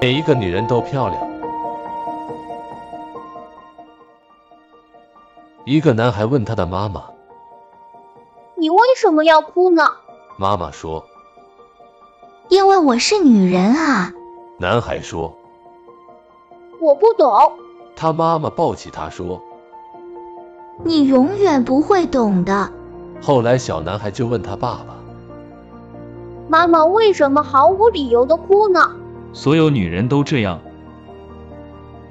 每一个女人都漂亮。一个男孩问他的妈妈：“你为什么要哭呢？”妈妈说：“因为我是女人啊。”男孩说：“我不懂。”他妈妈抱起他说：“你永远不会懂的。”后来小男孩就问他爸爸：“妈妈为什么毫无理由的哭呢？”所有女人都这样。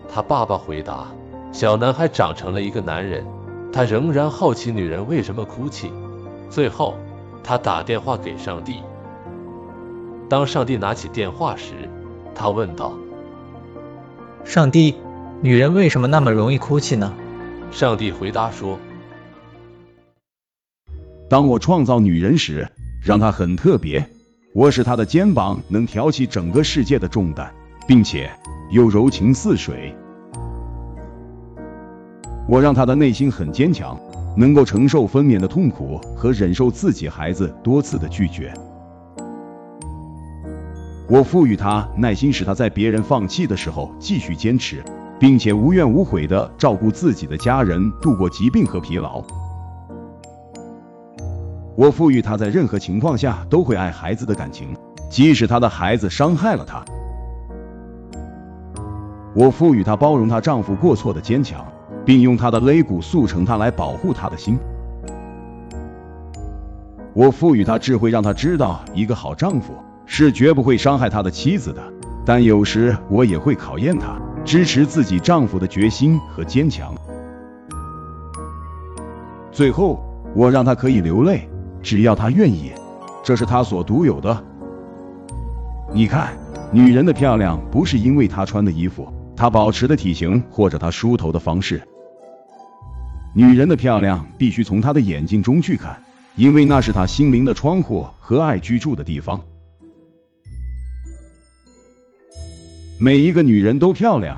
他爸爸回答：“小男孩长成了一个男人，他仍然好奇女人为什么哭泣。最后，他打电话给上帝。当上帝拿起电话时，他问道：‘上帝，女人为什么那么容易哭泣呢？’上帝回答说：‘当我创造女人时，让她很特别。’”我使他的肩膀能挑起整个世界的重担，并且又柔情似水。我让他的内心很坚强，能够承受分娩的痛苦和忍受自己孩子多次的拒绝。我赋予他耐心，使他在别人放弃的时候继续坚持，并且无怨无悔地照顾自己的家人，度过疾病和疲劳。我赋予她在任何情况下都会爱孩子的感情，即使她的孩子伤害了她。我赋予她包容她丈夫过错的坚强，并用她的肋骨塑成她来保护她的心。我赋予她智慧，让她知道一个好丈夫是绝不会伤害他的妻子的。但有时我也会考验她支持自己丈夫的决心和坚强。最后，我让她可以流泪。只要她愿意，这是她所独有的。你看，女人的漂亮不是因为她穿的衣服、她保持的体型或者她梳头的方式。女人的漂亮必须从她的眼睛中去看，因为那是她心灵的窗户和爱居住的地方。每一个女人都漂亮。